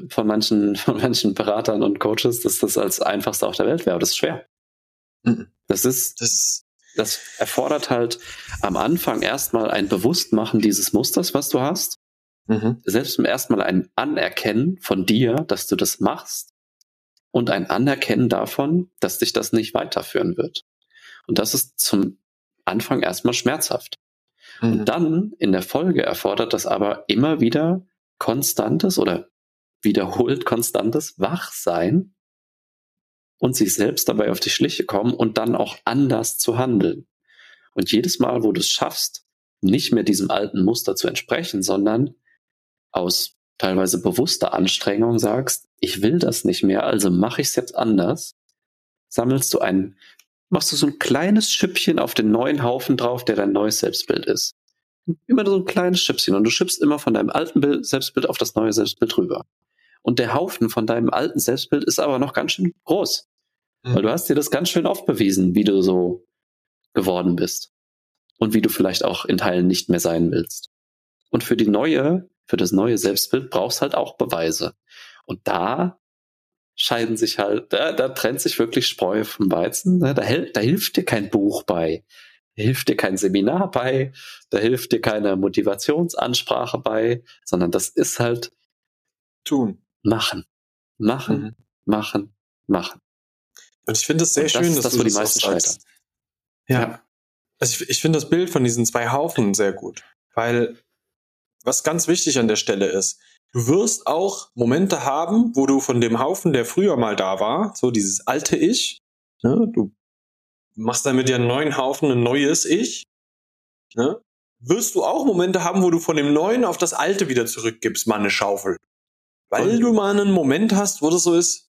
von manchen, von manchen Beratern und Coaches, dass das als einfachste auf der Welt wäre. Aber das ist schwer. Mhm. Das ist, das, das erfordert halt am Anfang erstmal ein Bewusstmachen dieses Musters, was du hast. Mhm. Selbst zum ersten Mal ein Anerkennen von dir, dass du das machst und ein Anerkennen davon, dass dich das nicht weiterführen wird. Und das ist zum Anfang erstmal schmerzhaft. Mhm. Und dann in der Folge erfordert das aber immer wieder konstantes oder wiederholt konstantes Wachsein und sich selbst dabei auf die Schliche kommen und dann auch anders zu handeln. Und jedes Mal, wo du es schaffst, nicht mehr diesem alten Muster zu entsprechen, sondern aus teilweise bewusster Anstrengung sagst, ich will das nicht mehr, also mache ich es jetzt anders, sammelst du ein, machst du so ein kleines Schüppchen auf den neuen Haufen drauf, der dein neues Selbstbild ist. Immer so ein kleines Schüppchen und du schippst immer von deinem alten Bild, Selbstbild auf das neue Selbstbild rüber. Und der Haufen von deinem alten Selbstbild ist aber noch ganz schön groß. Mhm. Weil du hast dir das ganz schön oft bewiesen, wie du so geworden bist. Und wie du vielleicht auch in Teilen nicht mehr sein willst. Und für die neue, für das neue Selbstbild brauchst halt auch Beweise. Und da scheiden sich halt, da, da trennt sich wirklich Spreu vom Weizen. Da, da hilft dir kein Buch bei. Da hilft dir kein Seminar bei, da hilft dir keine Motivationsansprache bei, sondern das ist halt tun machen. Machen, mhm. machen, machen. Und ich finde es sehr das schön, dass das, du das die meisten scheitern. Ja. ja. Also ich, ich finde das Bild von diesen zwei Haufen sehr gut, weil was ganz wichtig an der Stelle ist, du wirst auch Momente haben, wo du von dem Haufen, der früher mal da war, so dieses alte Ich, ne, du machst damit ja einen neuen Haufen ein neues Ich, ne, wirst du auch Momente haben, wo du von dem neuen auf das alte wieder zurückgibst, mal eine Schaufel. Weil du mal einen Moment hast, wo das so ist.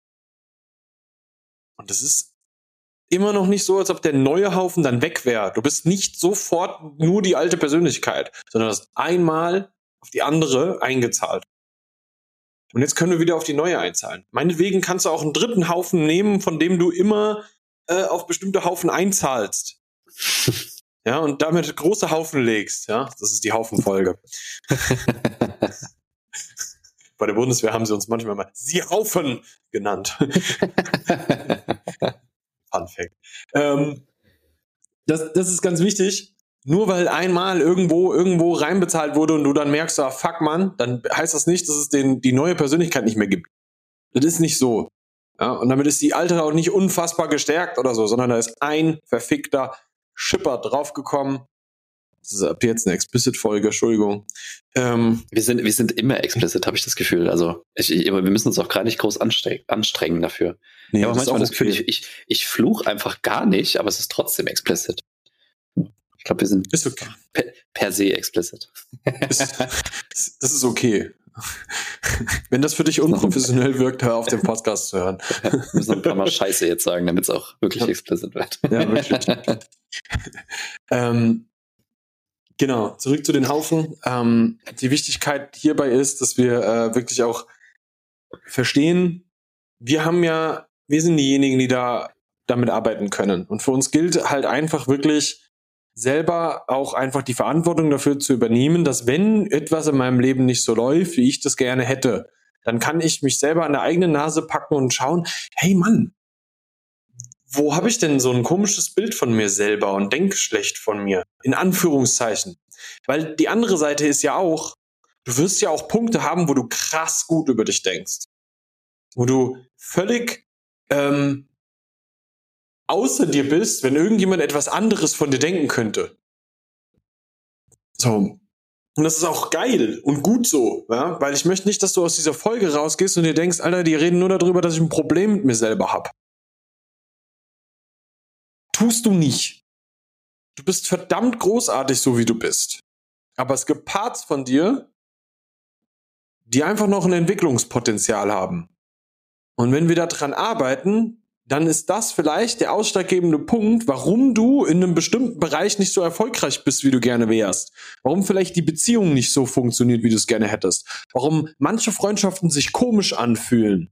Und das ist immer noch nicht so, als ob der neue Haufen dann weg wäre. Du bist nicht sofort nur die alte Persönlichkeit, sondern hast einmal auf die andere eingezahlt. Und jetzt können wir wieder auf die neue einzahlen. Meinetwegen kannst du auch einen dritten Haufen nehmen, von dem du immer äh, auf bestimmte Haufen einzahlst. ja, und damit große Haufen legst. Ja, das ist die Haufenfolge. Bei der Bundeswehr haben sie uns manchmal mal Sie Haufen genannt. Fun Fact. Ähm, das, das ist ganz wichtig. Nur weil einmal irgendwo irgendwo reinbezahlt wurde und du dann merkst, ah, fuck man, dann heißt das nicht, dass es den, die neue Persönlichkeit nicht mehr gibt. Das ist nicht so. Ja, und damit ist die alte auch nicht unfassbar gestärkt oder so, sondern da ist ein verfickter Schipper draufgekommen. Das ist ab jetzt eine Explicit-Folge, Entschuldigung. Ähm, wir, sind, wir sind immer explicit, habe ich das Gefühl. Also ich, ich, wir müssen uns auch gar nicht groß anstreng, anstrengen dafür. Nee, ich habe manchmal das Gefühl, okay. ich, ich, ich fluch einfach gar nicht, aber es ist trotzdem explicit. Ich glaube, wir sind okay. per, per, se explicit. Ist, das ist okay. Wenn das für dich unprofessionell wirkt, hör auf, den Podcast zu hören. Ja, wir müssen ein paar Mal Scheiße jetzt sagen, damit es auch wirklich ja. explicit wird. Ja, wirklich. ähm, genau, zurück zu den Haufen. Ähm, die Wichtigkeit hierbei ist, dass wir äh, wirklich auch verstehen, wir haben ja, wir sind diejenigen, die da damit arbeiten können. Und für uns gilt halt einfach wirklich, selber auch einfach die Verantwortung dafür zu übernehmen, dass wenn etwas in meinem Leben nicht so läuft, wie ich das gerne hätte, dann kann ich mich selber an der eigenen Nase packen und schauen, hey Mann, wo habe ich denn so ein komisches Bild von mir selber und denk schlecht von mir? In Anführungszeichen. Weil die andere Seite ist ja auch, du wirst ja auch Punkte haben, wo du krass gut über dich denkst. Wo du völlig ähm, außer dir bist, wenn irgendjemand etwas anderes von dir denken könnte. So. Und das ist auch geil und gut so, ja? weil ich möchte nicht, dass du aus dieser Folge rausgehst und dir denkst, Alter, die reden nur darüber, dass ich ein Problem mit mir selber hab. Tust du nicht. Du bist verdammt großartig, so wie du bist. Aber es gibt Parts von dir, die einfach noch ein Entwicklungspotenzial haben. Und wenn wir daran arbeiten, dann ist das vielleicht der ausschlaggebende Punkt, warum du in einem bestimmten Bereich nicht so erfolgreich bist, wie du gerne wärst. Warum vielleicht die Beziehung nicht so funktioniert, wie du es gerne hättest. Warum manche Freundschaften sich komisch anfühlen.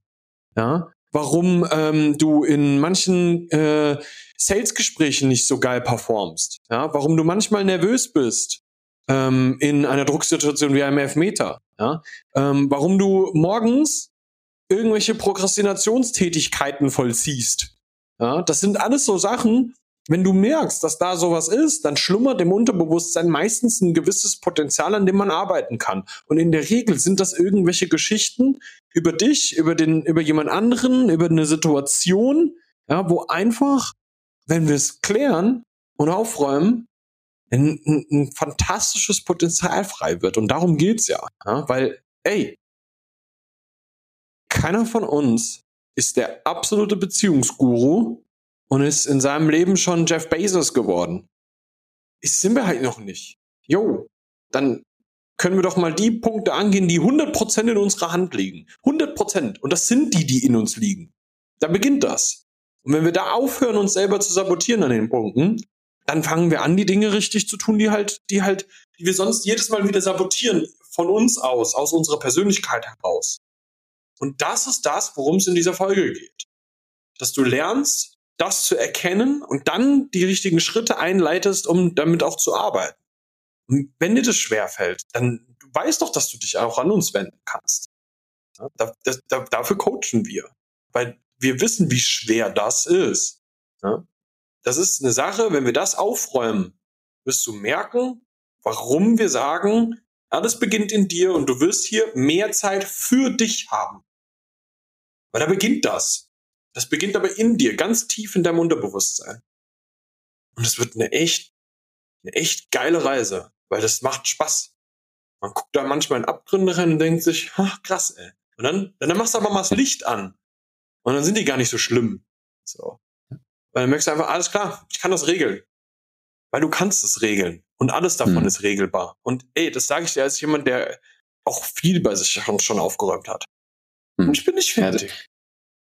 Ja. Warum ähm, du in manchen äh, Sales-Gesprächen nicht so geil performst. Ja. Warum du manchmal nervös bist ähm, in einer Drucksituation wie einem Elfmeter. Ja. Ähm, warum du morgens irgendwelche Prokrastinationstätigkeiten vollziehst. Ja, das sind alles so Sachen, wenn du merkst, dass da sowas ist, dann schlummert im Unterbewusstsein meistens ein gewisses Potenzial, an dem man arbeiten kann. Und in der Regel sind das irgendwelche Geschichten über dich, über den, über jemand anderen, über eine Situation, ja, wo einfach, wenn wir es klären und aufräumen, ein, ein, ein fantastisches Potenzial frei wird. Und darum geht's ja, ja weil, ey, keiner von uns ist der absolute Beziehungsguru und ist in seinem Leben schon Jeff Bezos geworden. Ist sind wir halt noch nicht. Jo, dann können wir doch mal die Punkte angehen, die 100% in unserer Hand liegen. 100%. Und das sind die, die in uns liegen. Da beginnt das. Und wenn wir da aufhören, uns selber zu sabotieren an den Punkten, dann fangen wir an, die Dinge richtig zu tun, die halt, die halt, die wir sonst jedes Mal wieder sabotieren, von uns aus, aus unserer Persönlichkeit heraus. Und das ist das, worum es in dieser Folge geht. Dass du lernst, das zu erkennen und dann die richtigen Schritte einleitest, um damit auch zu arbeiten. Und wenn dir das schwerfällt, dann weißt doch, dass du dich auch an uns wenden kannst. Ja, da, da, dafür coachen wir. Weil wir wissen, wie schwer das ist. Ja, das ist eine Sache, wenn wir das aufräumen, wirst du merken, warum wir sagen, alles beginnt in dir und du wirst hier mehr Zeit für dich haben. Weil da beginnt das. Das beginnt aber in dir, ganz tief in deinem Unterbewusstsein. Und es wird eine echt, eine echt geile Reise, weil das macht Spaß. Man guckt da manchmal in Abgründe rein und denkt sich, ach, krass, ey. Und dann, dann machst du aber mal das Licht an. Und dann sind die gar nicht so schlimm. So. Weil dann merkst du einfach, alles klar, ich kann das regeln. Weil du kannst es regeln. Und alles davon mhm. ist regelbar. Und ey, das sage ich dir als jemand, der auch viel bei sich schon aufgeräumt hat. Mhm. Und ich bin nicht fertig.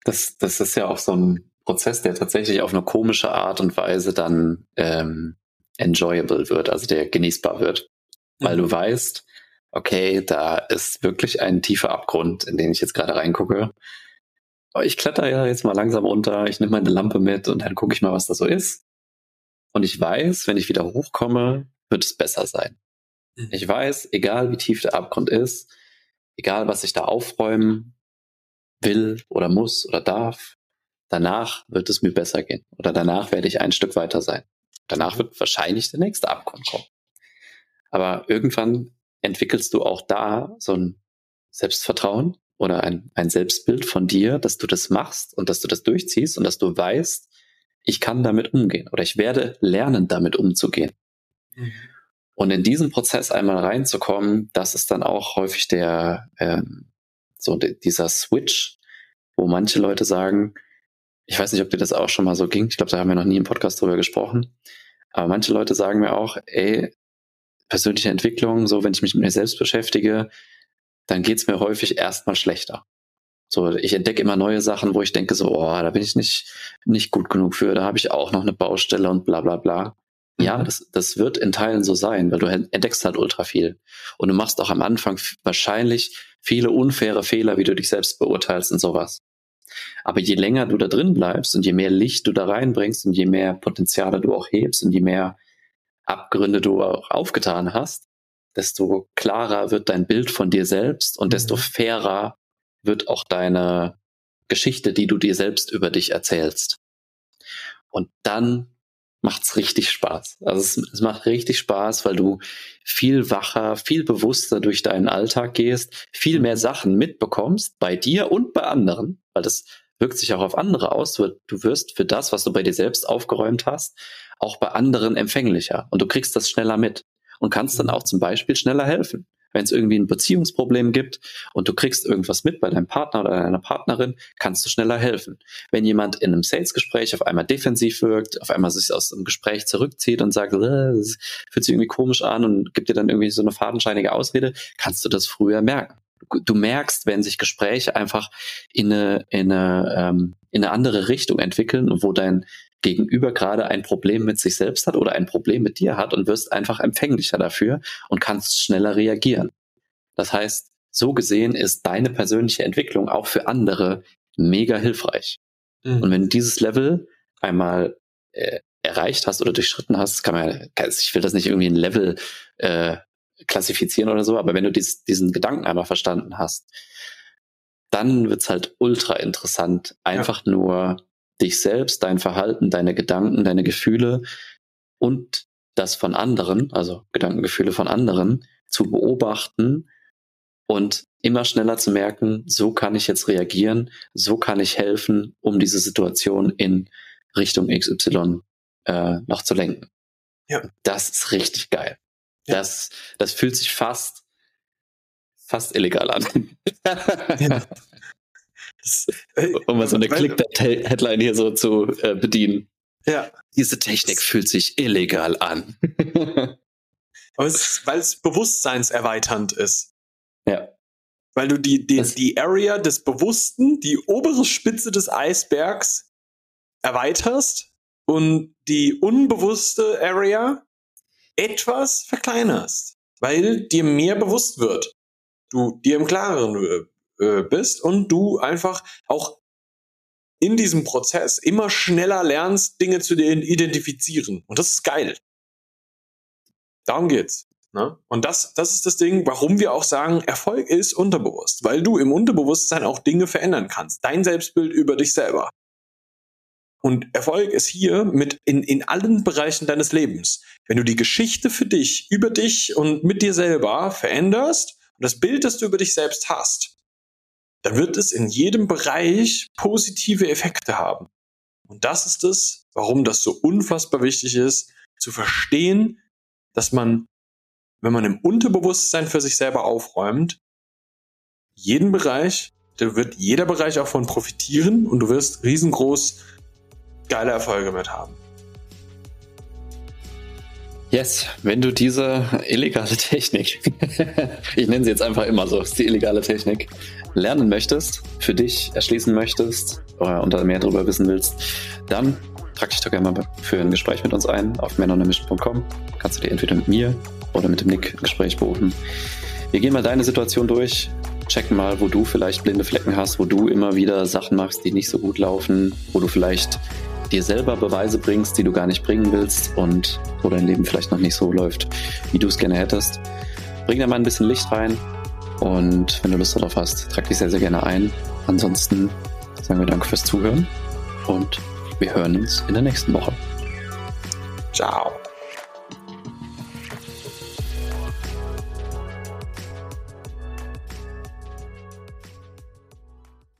Das, das ist ja auch so ein Prozess, der tatsächlich auf eine komische Art und Weise dann ähm, enjoyable wird, also der genießbar wird. Mhm. Weil du weißt, okay, da ist wirklich ein tiefer Abgrund, in den ich jetzt gerade reingucke. Aber ich kletter ja jetzt mal langsam runter, ich nehme meine Lampe mit und dann gucke ich mal, was da so ist. Und ich weiß, wenn ich wieder hochkomme, wird es besser sein. Mhm. Ich weiß, egal wie tief der Abgrund ist, egal was ich da aufräumen will oder muss oder darf, danach wird es mir besser gehen oder danach werde ich ein Stück weiter sein. Danach wird wahrscheinlich der nächste Abgrund kommen. Aber irgendwann entwickelst du auch da so ein Selbstvertrauen oder ein, ein Selbstbild von dir, dass du das machst und dass du das durchziehst und dass du weißt, ich kann damit umgehen oder ich werde lernen, damit umzugehen. Mhm. Und in diesen Prozess einmal reinzukommen, das ist dann auch häufig der ähm, so dieser Switch, wo manche Leute sagen, ich weiß nicht, ob dir das auch schon mal so ging. Ich glaube, da haben wir noch nie im Podcast drüber gesprochen. Aber manche Leute sagen mir auch, ey, persönliche Entwicklung, so wenn ich mich mit mir selbst beschäftige, dann geht's mir häufig erstmal schlechter. So, ich entdecke immer neue Sachen, wo ich denke so, oh, da bin ich nicht, nicht gut genug für, da habe ich auch noch eine Baustelle und bla bla bla. Ja, mhm. das, das wird in Teilen so sein, weil du entdeckst halt ultra viel. Und du machst auch am Anfang wahrscheinlich viele unfaire Fehler, wie du dich selbst beurteilst und sowas. Aber je länger du da drin bleibst und je mehr Licht du da reinbringst und je mehr Potenziale du auch hebst und je mehr Abgründe du auch aufgetan hast, desto klarer wird dein Bild von dir selbst und desto mhm. fairer wird auch deine Geschichte, die du dir selbst über dich erzählst. Und dann macht's richtig Spaß. Also es, es, macht richtig Spaß, weil du viel wacher, viel bewusster durch deinen Alltag gehst, viel mehr Sachen mitbekommst bei dir und bei anderen, weil das wirkt sich auch auf andere aus. Du, du wirst für das, was du bei dir selbst aufgeräumt hast, auch bei anderen empfänglicher und du kriegst das schneller mit und kannst dann auch zum Beispiel schneller helfen wenn es irgendwie ein Beziehungsproblem gibt und du kriegst irgendwas mit bei deinem Partner oder deiner Partnerin, kannst du schneller helfen. Wenn jemand in einem Sales-Gespräch auf einmal defensiv wirkt, auf einmal sich aus dem Gespräch zurückzieht und sagt, das fühlt sich irgendwie komisch an und gibt dir dann irgendwie so eine fadenscheinige Ausrede, kannst du das früher merken. Du merkst, wenn sich Gespräche einfach in eine, in eine, ähm, in eine andere Richtung entwickeln und wo dein Gegenüber gerade ein Problem mit sich selbst hat oder ein Problem mit dir hat und wirst einfach empfänglicher dafür und kannst schneller reagieren. Das heißt, so gesehen ist deine persönliche Entwicklung auch für andere mega hilfreich. Mhm. Und wenn du dieses Level einmal äh, erreicht hast oder durchschritten hast, kann man, ich will das nicht irgendwie ein Level äh, klassifizieren oder so, aber wenn du dies, diesen Gedanken einmal verstanden hast, dann wird's halt ultra interessant, einfach ja. nur dich selbst, dein Verhalten, deine Gedanken, deine Gefühle und das von anderen, also Gedankengefühle von anderen, zu beobachten und immer schneller zu merken, so kann ich jetzt reagieren, so kann ich helfen, um diese Situation in Richtung XY äh, noch zu lenken. Ja. Das ist richtig geil. Ja. Das, das fühlt sich fast, fast illegal an. Ja. Äh, um mal so eine Clickbait-Headline hier so zu äh, bedienen. Ja. Diese Technik fühlt sich illegal an. weil es bewusstseinserweiternd ist. Ja. Weil du die, die, die Area des Bewussten, die obere Spitze des Eisbergs erweiterst und die unbewusste Area etwas verkleinerst, weil dir mehr bewusst wird. Du dir im Klaren äh, bist und du einfach auch in diesem Prozess immer schneller lernst, Dinge zu identifizieren. Und das ist geil. Darum geht's. Ne? Und das, das ist das Ding, warum wir auch sagen, Erfolg ist unterbewusst, weil du im Unterbewusstsein auch Dinge verändern kannst. Dein Selbstbild über dich selber. Und Erfolg ist hier mit in, in allen Bereichen deines Lebens. Wenn du die Geschichte für dich, über dich und mit dir selber veränderst und das Bild, das du über dich selbst hast, dann wird es in jedem Bereich positive Effekte haben. Und das ist es, warum das so unfassbar wichtig ist, zu verstehen, dass man, wenn man im Unterbewusstsein für sich selber aufräumt, jeden Bereich, da wird jeder Bereich auch von profitieren und du wirst riesengroß geile Erfolge mit haben. Yes, wenn du diese illegale Technik, ich nenne sie jetzt einfach immer so, ist die illegale Technik, lernen möchtest, für dich erschließen möchtest oder unter mehr darüber wissen willst, dann trag dich doch gerne mal für ein Gespräch mit uns ein auf manonemission.com. Kannst du dir entweder mit mir oder mit dem Nick ein Gespräch buchen. Wir gehen mal deine Situation durch, checken mal, wo du vielleicht blinde Flecken hast, wo du immer wieder Sachen machst, die nicht so gut laufen, wo du vielleicht dir selber Beweise bringst, die du gar nicht bringen willst und wo dein Leben vielleicht noch nicht so läuft, wie du es gerne hättest. Bring da mal ein bisschen Licht rein Und wenn du Lust darauf hast, trag dich sehr, sehr gerne ein. Ansonsten sagen wir Danke fürs Zuhören und wir hören uns in der nächsten Woche. Ciao.